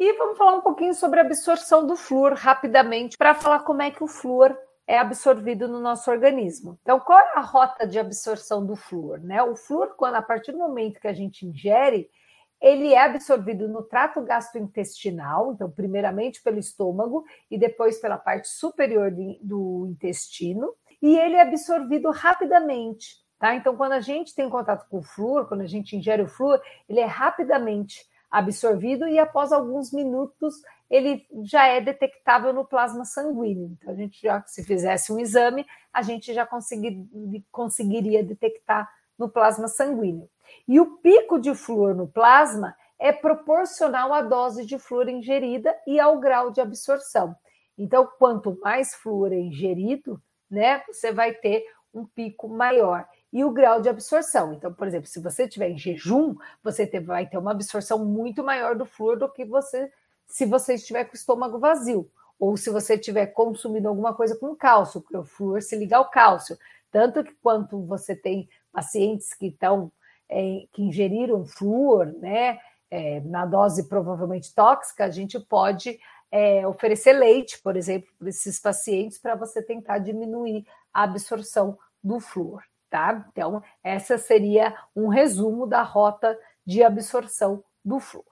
E vamos falar um pouquinho sobre a absorção do flúor rapidamente, para falar como é que o flúor é absorvido no nosso organismo. Então, qual é a rota de absorção do flúor? Né? O flúor, quando a partir do momento que a gente ingere, ele é absorvido no trato gastrointestinal, então, primeiramente pelo estômago e depois pela parte superior do intestino, e ele é absorvido rapidamente. Tá? Então, quando a gente tem contato com o flúor, quando a gente ingere o flúor, ele é rapidamente absorvido e após alguns minutos ele já é detectável no plasma sanguíneo. Então, a gente já, se fizesse um exame, a gente já conseguir, conseguiria detectar no plasma sanguíneo. E o pico de flúor no plasma é proporcional à dose de flúor ingerida e ao grau de absorção. Então, quanto mais flúor é ingerido, né, você vai ter um pico maior e o grau de absorção. Então, por exemplo, se você estiver em jejum, você vai ter uma absorção muito maior do flúor do que você se você estiver com o estômago vazio, ou se você estiver consumindo alguma coisa com cálcio, porque o flúor se liga ao cálcio. Tanto que quanto você tem pacientes que estão é, que ingeriram flúor, né, é, na dose provavelmente tóxica, a gente pode é, oferecer leite, por exemplo, para esses pacientes, para você tentar diminuir a absorção do flúor, tá? Então, essa seria um resumo da rota de absorção do flúor.